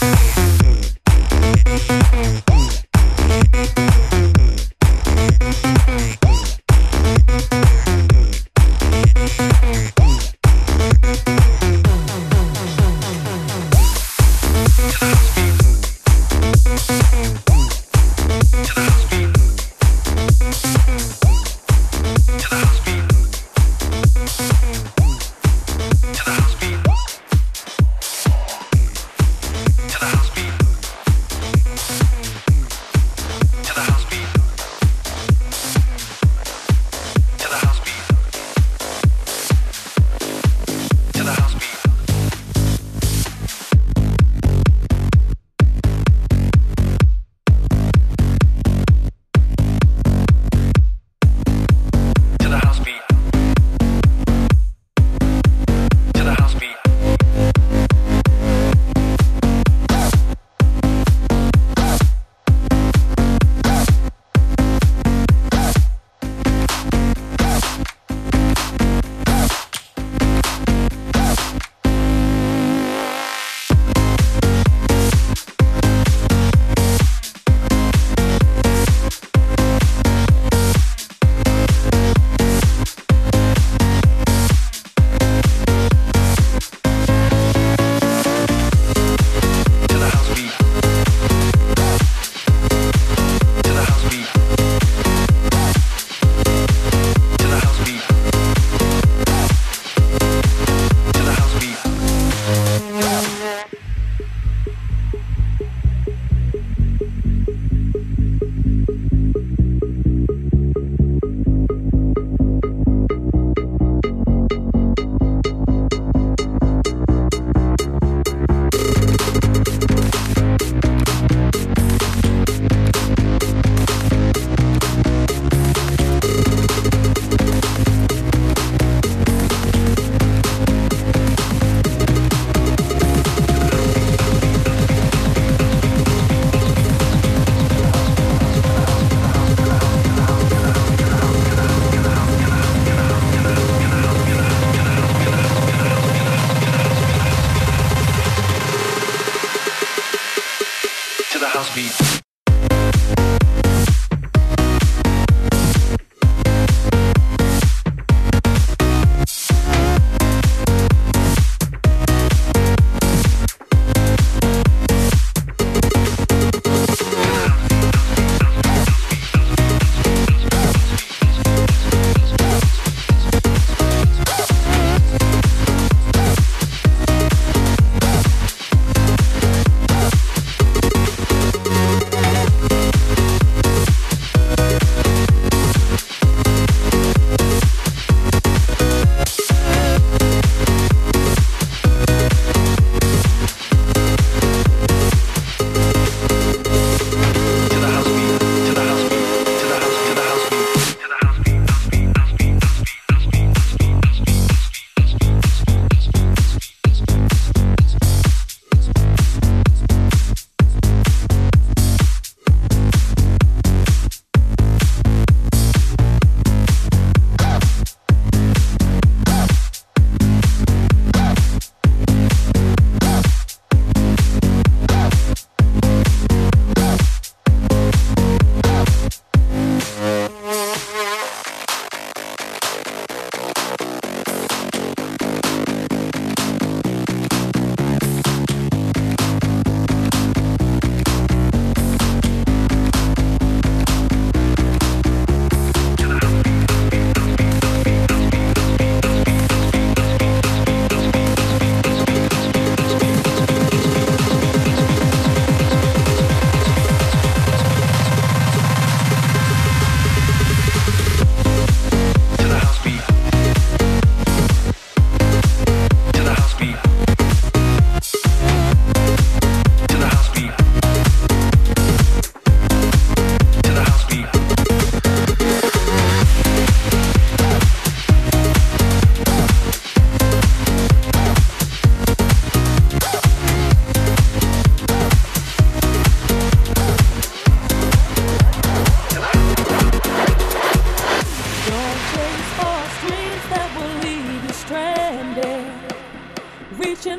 Thank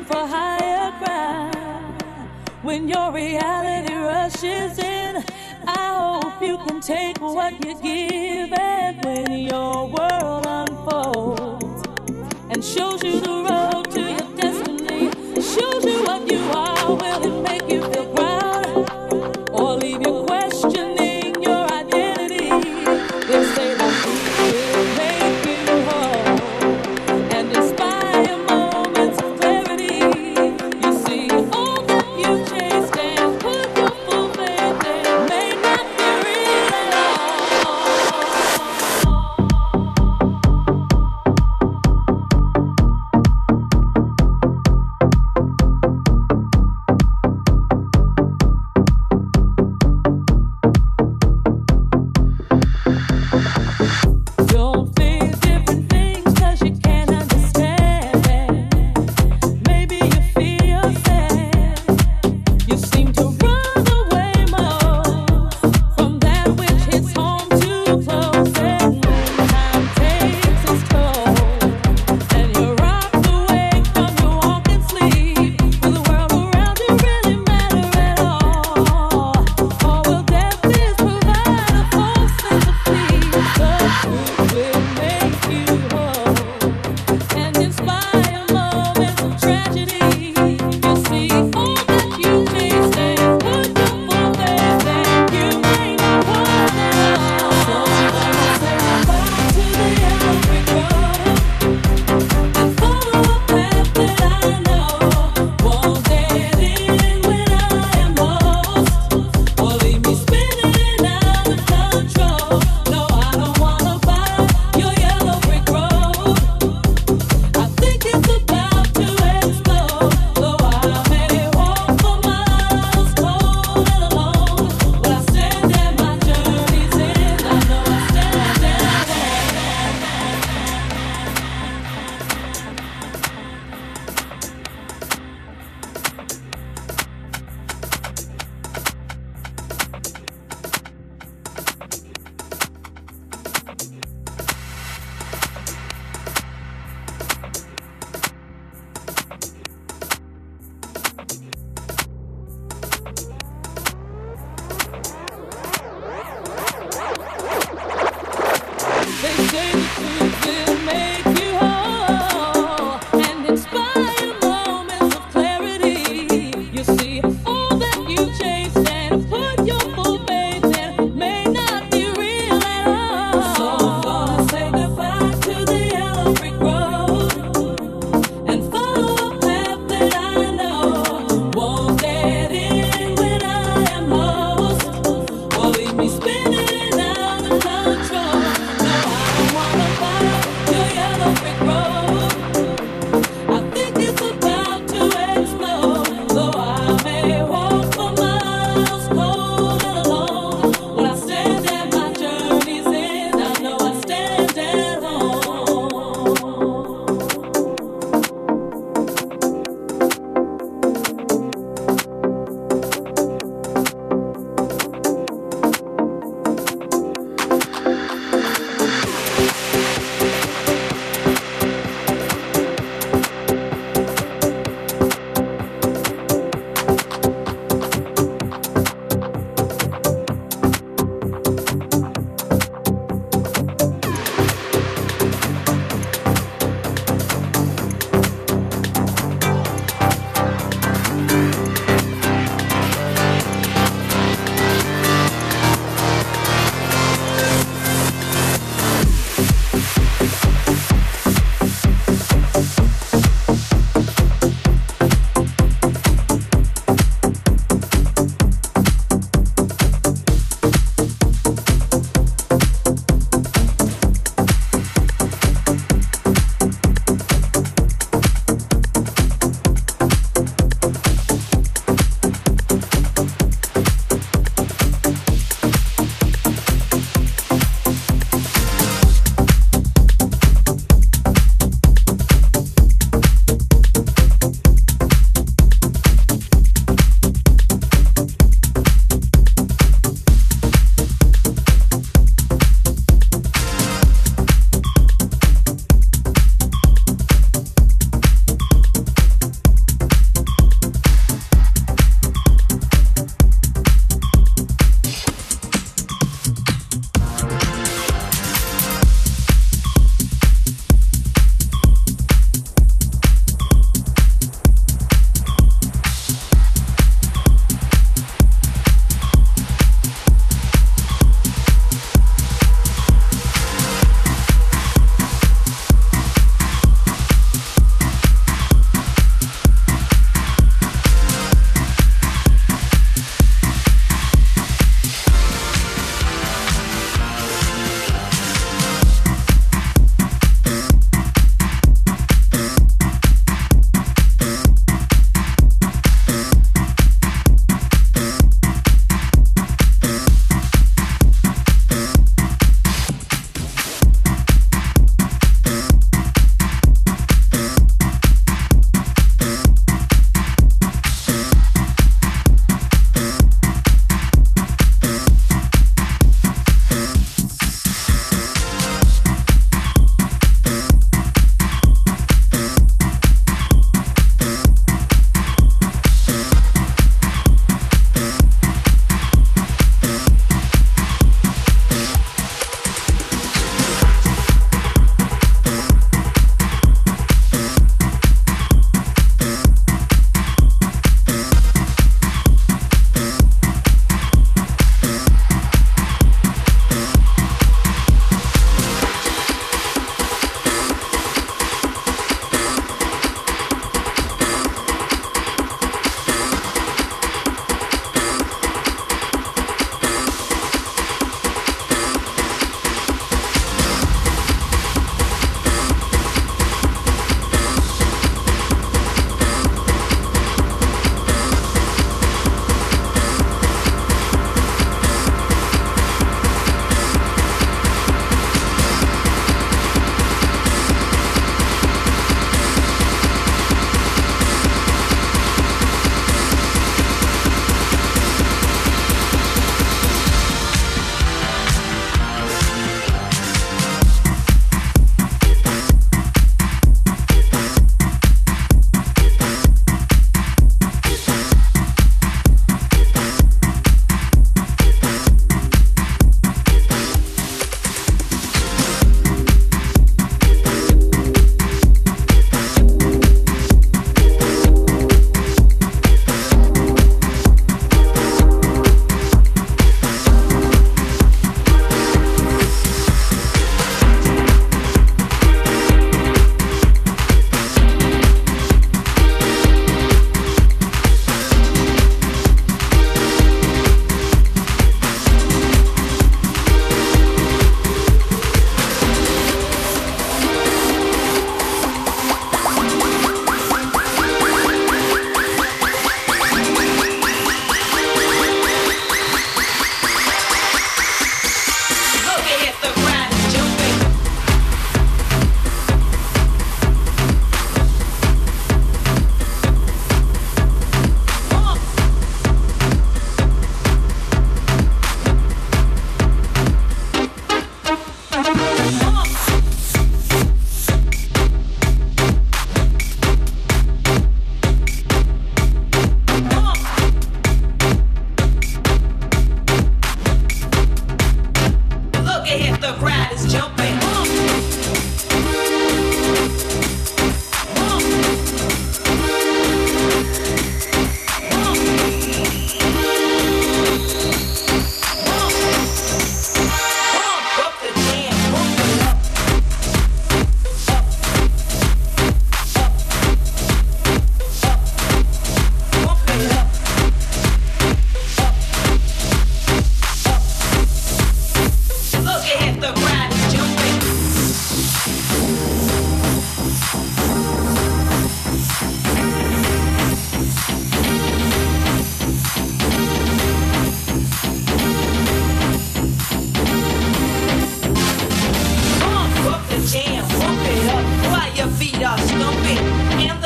for higher ground. When your reality rushes in, I hope you can take what you give. And when your world unfolds and shows you the road.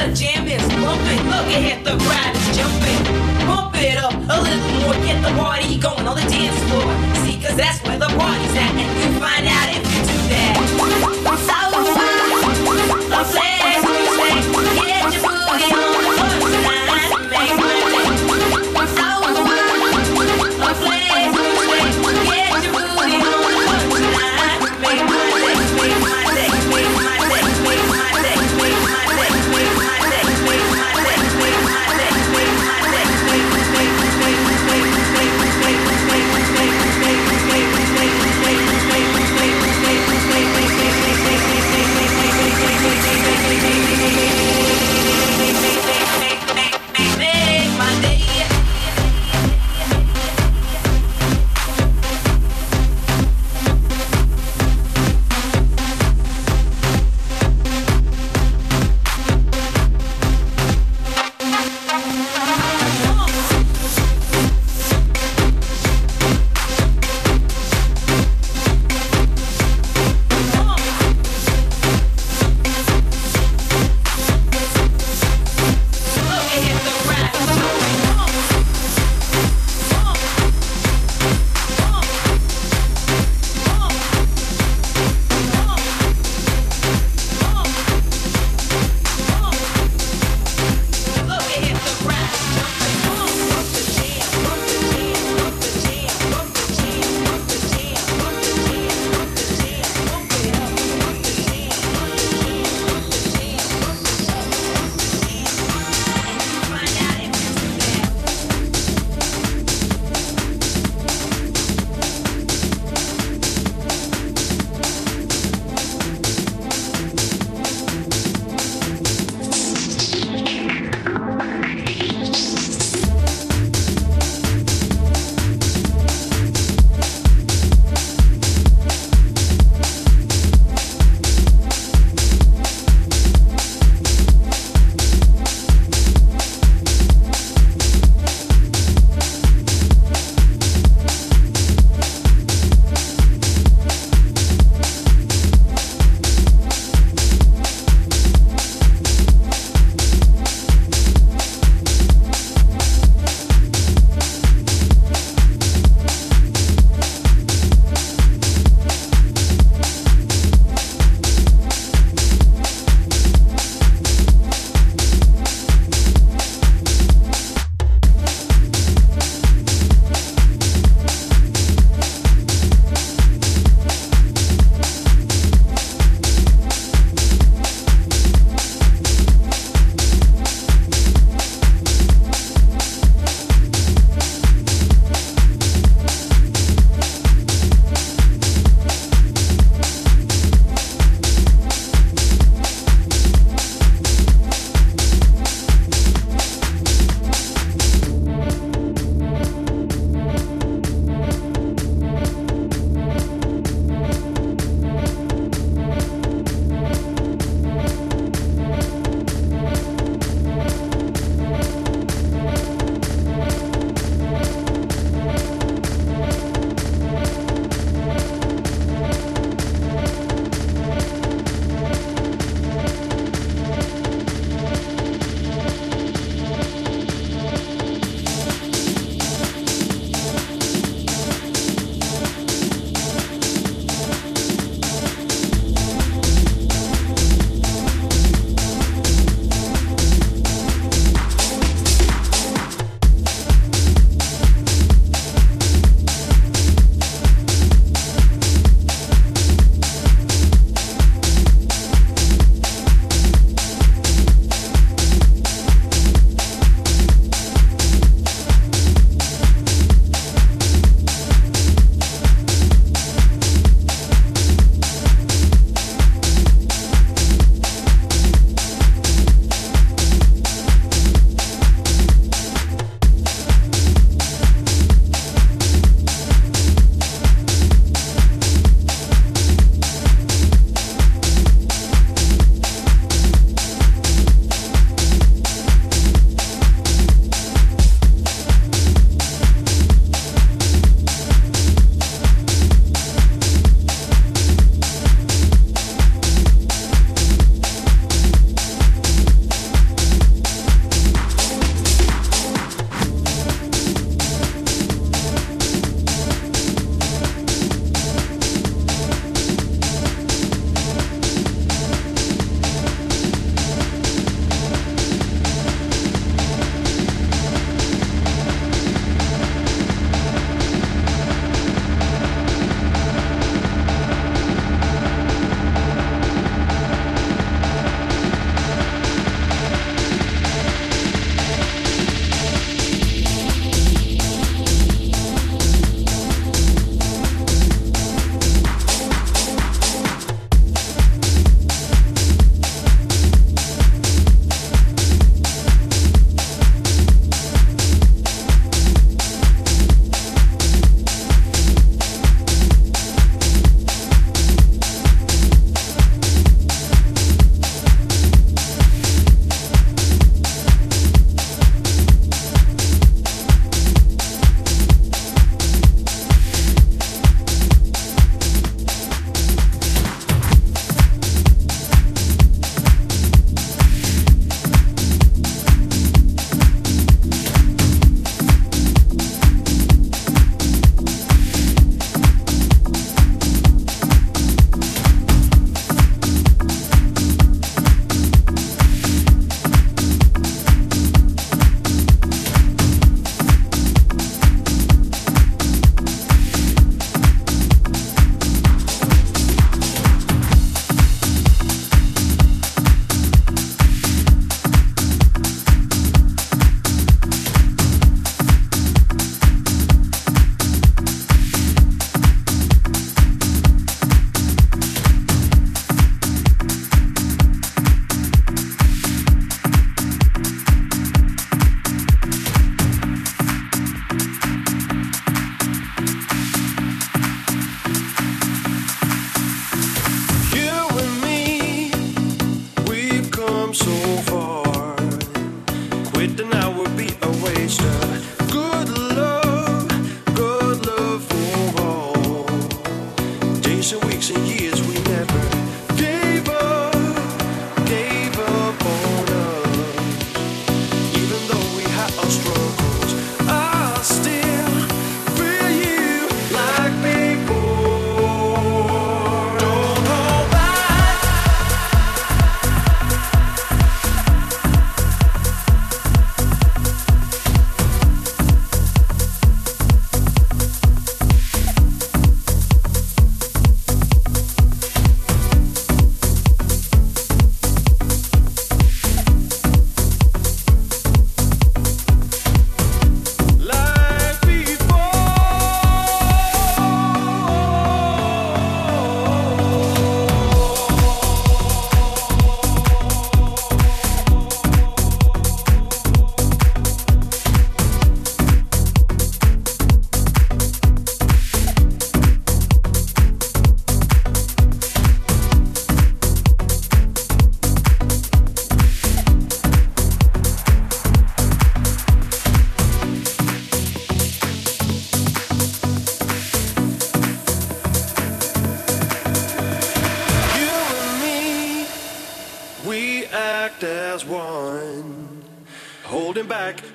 the jam is bumping. Look at the crowd is jumping. Pump it up a little more. Get the party going on the dance floor. See, cause that's where the party's at. And you find out.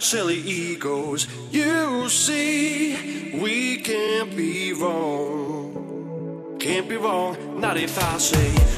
silly egos. You see, we can't be wrong. Can't be wrong, not if I say.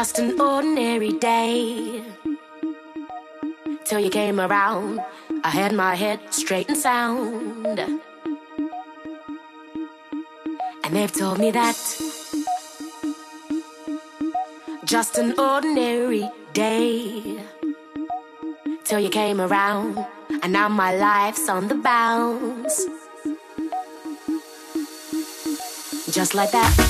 just an ordinary day. Till you came around, I had my head straight and sound. And they've told me that just an ordinary day. Till you came around, and now my life's on the bounce. Just like that.